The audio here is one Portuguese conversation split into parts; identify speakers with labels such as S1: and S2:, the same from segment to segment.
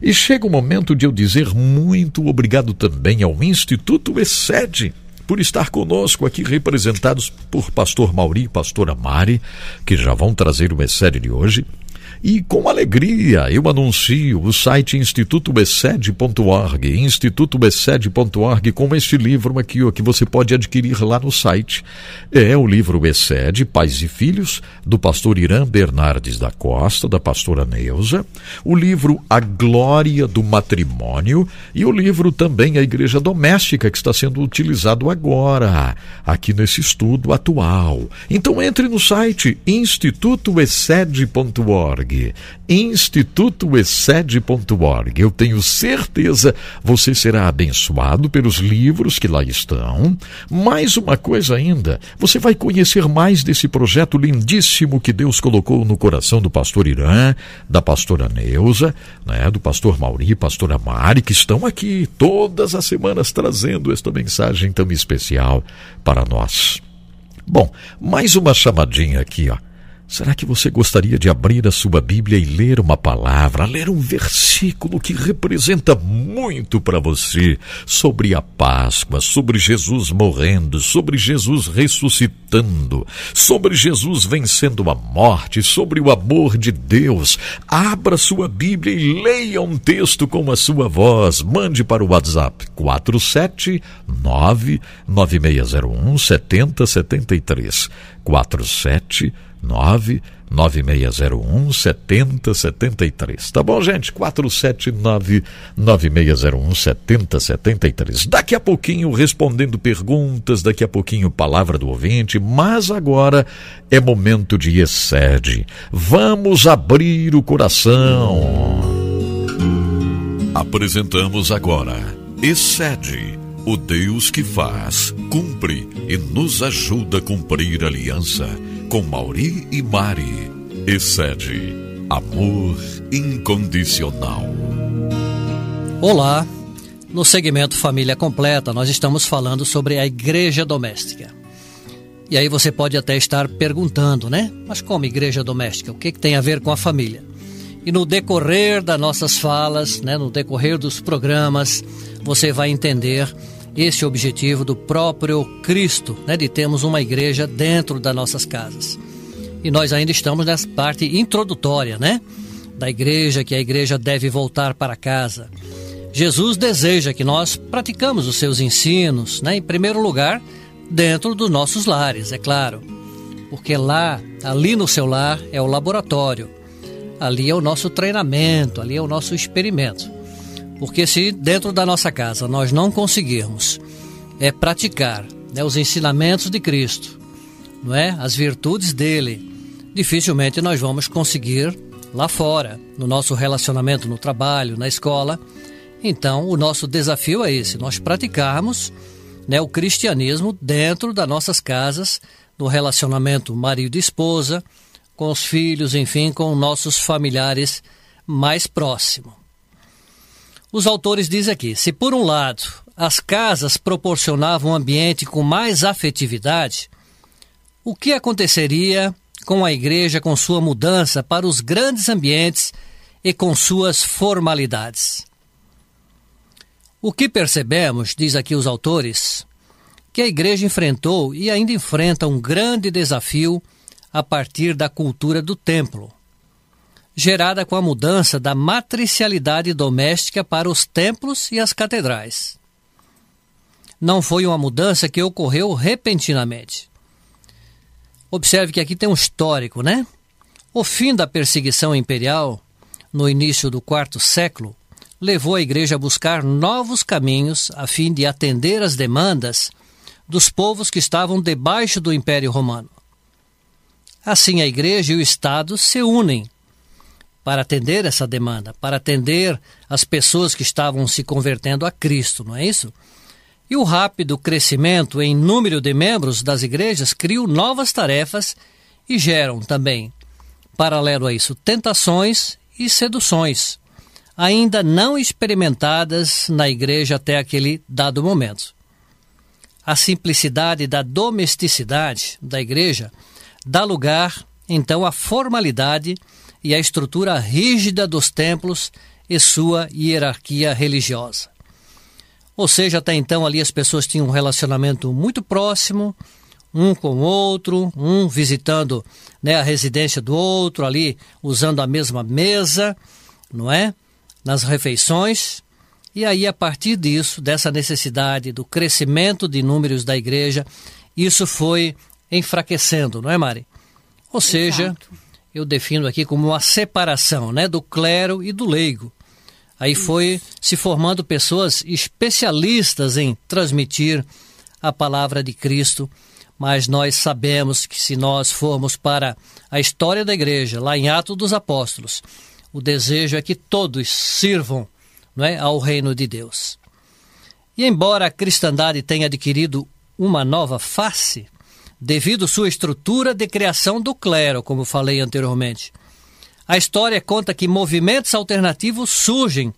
S1: E chega o momento de eu dizer muito obrigado também ao Instituto Excede por estar conosco aqui representados por pastor Mauri e pastora Mari, que já vão trazer o Excede de hoje. E com alegria eu anuncio o site institutobeced.org, institutobeced.org, com este livro aqui que você pode adquirir lá no site. É o livro Excede, Pais e Filhos, do pastor Irã Bernardes da Costa, da pastora Neuza, o livro A Glória do Matrimônio e o livro também A Igreja Doméstica, que está sendo utilizado agora, aqui nesse estudo atual. Então entre no site institutoexcede.org institutoexcede.org. Eu tenho certeza você será abençoado pelos livros que lá estão. Mais uma coisa ainda, você vai conhecer mais desse projeto lindíssimo que Deus colocou no coração do pastor Irã, da pastora Neuza, né, do pastor Mauri, pastora Mari, que estão aqui todas as semanas trazendo esta mensagem tão especial para nós. Bom, mais uma chamadinha aqui, ó. Será que você gostaria de abrir a sua Bíblia e ler uma palavra, ler um versículo que representa muito para você sobre a Páscoa, sobre Jesus morrendo, sobre Jesus ressuscitando, sobre Jesus vencendo a morte, sobre o amor de Deus? Abra sua Bíblia e leia um texto com a sua voz. Mande para o WhatsApp 479 9601 7073. 47 99601 7073. Tá bom, gente? 479 9601 7073. Daqui a pouquinho respondendo perguntas, daqui a pouquinho palavra do ouvinte, mas agora é momento de excede. Vamos abrir o coração. Apresentamos agora Excede o Deus que faz, cumpre e nos ajuda a cumprir aliança com Mauri e Mari. Excede amor incondicional.
S2: Olá, no segmento Família Completa, nós estamos falando sobre a igreja doméstica. E aí você pode até estar perguntando, né? Mas como igreja doméstica? O que, que tem a ver com a família? E no decorrer das nossas falas, né, no decorrer dos programas, você vai entender esse objetivo do próprio Cristo, né, de termos uma igreja dentro das nossas casas. E nós ainda estamos nessa parte introdutória, né, da igreja, que a igreja deve voltar para casa. Jesus deseja que nós praticamos os seus ensinos, né, em primeiro lugar, dentro dos nossos lares, é claro. Porque lá, ali no seu lar, é o laboratório. Ali é o nosso treinamento, ali é o nosso experimento. Porque se dentro da nossa casa nós não conseguirmos é praticar né, os ensinamentos de Cristo, não é, as virtudes dele, dificilmente nós vamos conseguir lá fora, no nosso relacionamento no trabalho, na escola. Então, o nosso desafio é esse: nós praticarmos né, o cristianismo dentro das nossas casas, no relacionamento marido e esposa, com os filhos, enfim, com nossos familiares mais próximos. Os autores dizem aqui: se por um lado as casas proporcionavam um ambiente com mais afetividade, o que aconteceria com a igreja com sua mudança para os grandes ambientes e com suas formalidades? O que percebemos, diz aqui os autores, que a igreja enfrentou e ainda enfrenta um grande desafio a partir da cultura do templo gerada com a mudança da matricialidade doméstica para os templos e as catedrais. Não foi uma mudança que ocorreu repentinamente. Observe que aqui tem um histórico, né? O fim da perseguição imperial, no início do quarto século, levou a igreja a buscar novos caminhos a fim de atender às demandas dos povos que estavam debaixo do Império Romano. Assim, a igreja e o Estado se unem para atender essa demanda, para atender as pessoas que estavam se convertendo a Cristo, não é isso? E o rápido crescimento em número de membros das igrejas criam novas tarefas e geram também, paralelo a isso, tentações e seduções, ainda não experimentadas na igreja até aquele dado momento. A simplicidade da domesticidade da igreja dá lugar, então, à formalidade a estrutura rígida dos templos e sua hierarquia religiosa. Ou seja, até então ali as pessoas tinham um relacionamento muito próximo, um com o outro, um visitando né, a residência do outro ali, usando a mesma mesa, não é? Nas refeições. E aí, a partir disso, dessa necessidade do crescimento de números da igreja, isso foi enfraquecendo, não é, Mari? Ou seja, Exato. Eu defino aqui como uma separação né, do clero e do leigo. Aí foi se formando pessoas especialistas em transmitir a palavra de Cristo, mas nós sabemos que se nós formos para a história da igreja, lá em Atos dos Apóstolos, o desejo é que todos sirvam não é, ao reino de Deus. E embora a cristandade tenha adquirido uma nova face, devido sua estrutura de criação do clero, como falei anteriormente, a história conta que movimentos alternativos surgem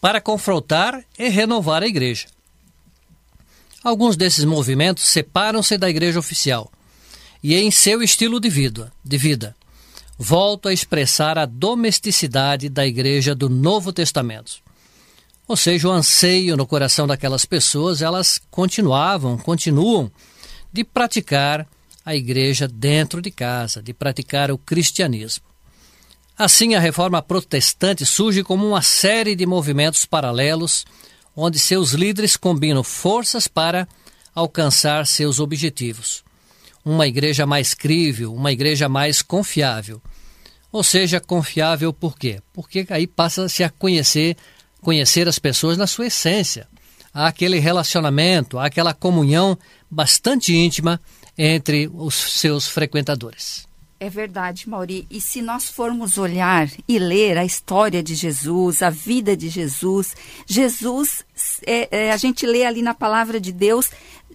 S2: para confrontar e renovar a igreja. Alguns desses movimentos separam-se da igreja oficial e, em seu estilo de vida, de vida, voltam a expressar a domesticidade da igreja do Novo Testamento. Ou seja, o anseio no coração daquelas pessoas, elas continuavam, continuam de praticar a igreja dentro de casa, de praticar o cristianismo. Assim, a reforma protestante surge como uma série de movimentos paralelos, onde seus líderes combinam forças para alcançar seus objetivos. Uma igreja mais crível, uma igreja mais confiável. Ou seja, confiável por quê? Porque aí passa-se a conhecer, conhecer as pessoas na sua essência. Há aquele relacionamento, há aquela comunhão bastante íntima entre os seus frequentadores.
S3: É verdade, Mauri. E se nós formos olhar e ler a história de Jesus, a vida de Jesus, Jesus, é, é, a gente lê ali na palavra de Deus,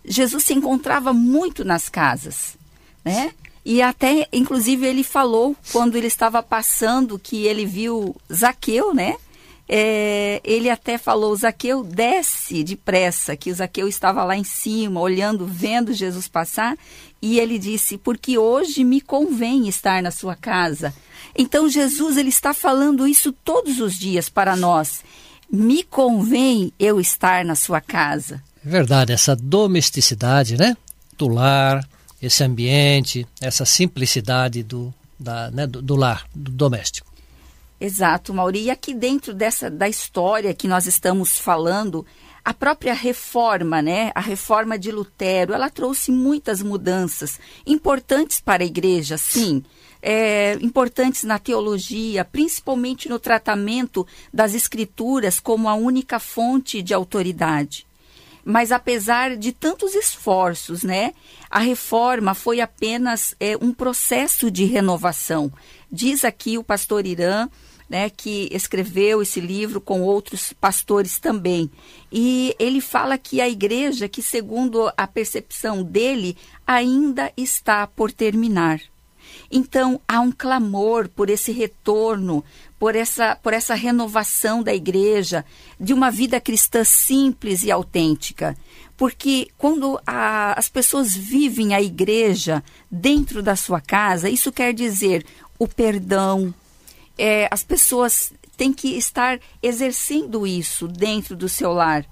S3: Jesus se encontrava muito nas casas, né? E até, inclusive, ele falou quando ele estava passando que ele viu Zaqueu, né? É, ele até falou: Zaqueu, desce depressa, que Zaqueu estava lá em cima, olhando, vendo Jesus passar, e ele disse: Porque hoje me convém estar na sua casa. Então, Jesus ele está falando isso todos os dias para nós. Me convém eu estar na sua casa.
S2: É verdade, essa domesticidade, né? Do lar, esse ambiente, essa simplicidade do, da, né, do, do lar, do doméstico.
S3: Exato, Mauri. E aqui dentro dessa da história que nós estamos falando, a própria reforma, né, a reforma de Lutero, ela trouxe muitas mudanças importantes para a igreja, sim. É, importantes na teologia, principalmente no tratamento das escrituras como a única fonte de autoridade. Mas apesar de tantos esforços, né, a reforma foi apenas é, um processo de renovação. Diz aqui o pastor Irã né, que escreveu esse livro com outros pastores também. E ele fala que a igreja, que segundo a percepção dele, ainda está por terminar. Então há um clamor por esse retorno, por essa, por essa renovação da igreja, de uma vida cristã simples e autêntica. Porque quando a, as pessoas vivem a igreja dentro da sua casa, isso quer dizer o perdão, é, as pessoas têm que estar exercendo isso dentro do seu lar.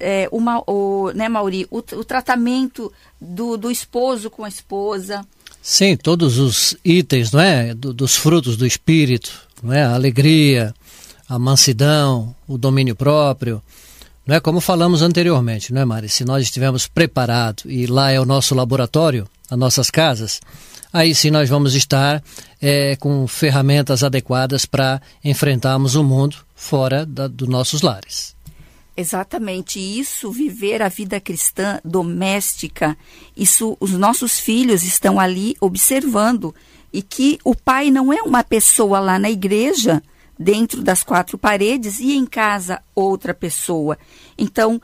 S3: É, uma, o, né, Mauri, o, o tratamento do, do, esposo com a esposa.
S2: Sim, todos os itens, não é, do, dos frutos do espírito, não é, a alegria, a mansidão, o domínio próprio, não é como falamos anteriormente, não é, Mari? Se nós estivermos preparados e lá é o nosso laboratório, as nossas casas, aí sim nós vamos estar é, com ferramentas adequadas para enfrentarmos o mundo fora dos nossos lares.
S3: Exatamente isso, viver a vida cristã doméstica, isso os nossos filhos estão ali observando e que o pai não é uma pessoa lá na igreja, dentro das quatro paredes e em casa outra pessoa. Então,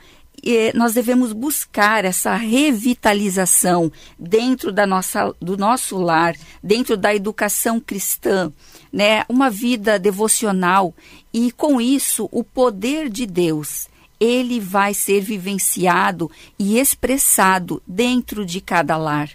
S3: nós devemos buscar essa revitalização dentro da nossa, do nosso lar, dentro da educação cristã, né? uma vida devocional e, com isso, o poder de Deus ele vai ser vivenciado e expressado dentro de cada lar.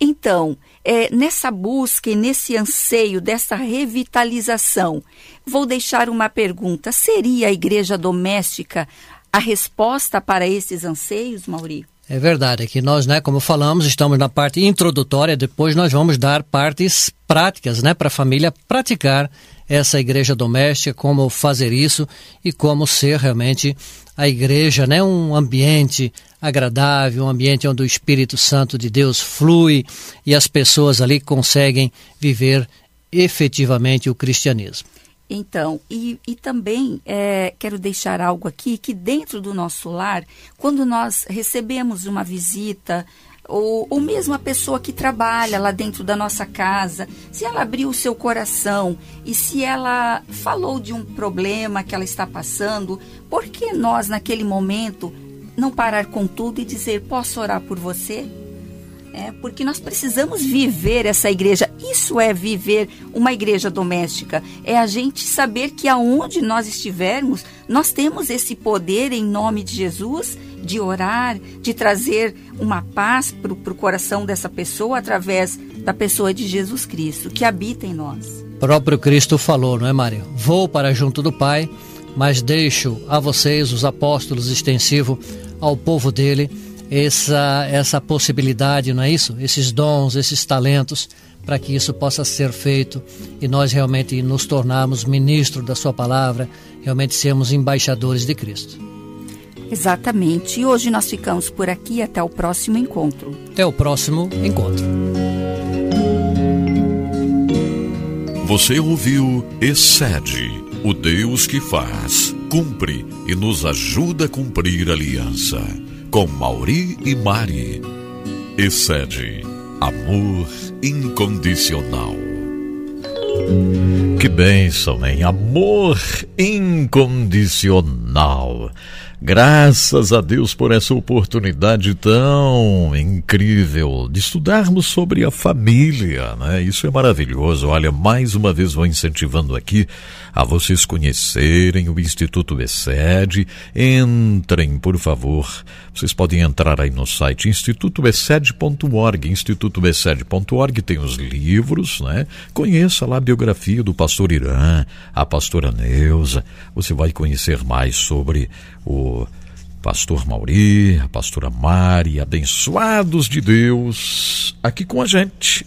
S3: Então, é, nessa busca e nesse anseio dessa revitalização, vou deixar uma pergunta: seria a igreja doméstica a resposta para esses anseios, Mauri?
S2: É verdade, é que nós, né, como falamos, estamos na parte introdutória, depois nós vamos dar partes práticas, né, para a família praticar essa igreja doméstica, como fazer isso e como ser realmente a igreja, né, um ambiente agradável, um ambiente onde o Espírito Santo de Deus flui e as pessoas ali conseguem viver efetivamente o cristianismo.
S3: Então, e, e também é, quero deixar algo aqui que dentro do nosso lar, quando nós recebemos uma visita, ou, ou mesmo a pessoa que trabalha lá dentro da nossa casa, se ela abriu o seu coração e se ela falou de um problema que ela está passando, por que nós, naquele momento, não parar com tudo e dizer: Posso orar por você? É, porque nós precisamos viver essa igreja. Isso é viver uma igreja doméstica. É a gente saber que aonde nós estivermos, nós temos esse poder em nome de Jesus de orar, de trazer uma paz para o coração dessa pessoa através da pessoa de Jesus Cristo, que habita em nós.
S2: O próprio Cristo falou, não é, Mário? Vou para junto do Pai, mas deixo a vocês, os apóstolos, extensivo ao povo dele essa, essa possibilidade, não é isso? Esses dons, esses talentos, para que isso possa ser feito e nós realmente nos tornarmos ministros da Sua palavra, realmente sermos embaixadores de Cristo.
S3: Exatamente. E hoje nós ficamos por aqui. Até o próximo encontro.
S2: Até o próximo encontro.
S1: Você ouviu Excede, o Deus que faz, cumpre e nos ajuda a cumprir a aliança com Mauri e Mari. Excede amor incondicional. Que bênção, hein? Amor incondicional. Graças a Deus por essa oportunidade tão incrível de estudarmos sobre a família, né? Isso é maravilhoso. Olha, mais uma vez vou incentivando aqui a vocês conhecerem o Instituto ESED. Entrem, por favor. Vocês podem entrar aí no site institutoesed.org, institutoesed.org tem os livros, né? Conheça lá a biografia do pastor Irã, a pastora Neuza. Você vai conhecer mais sobre o pastor Mauri, a pastora Mari, abençoados de Deus, aqui com a gente.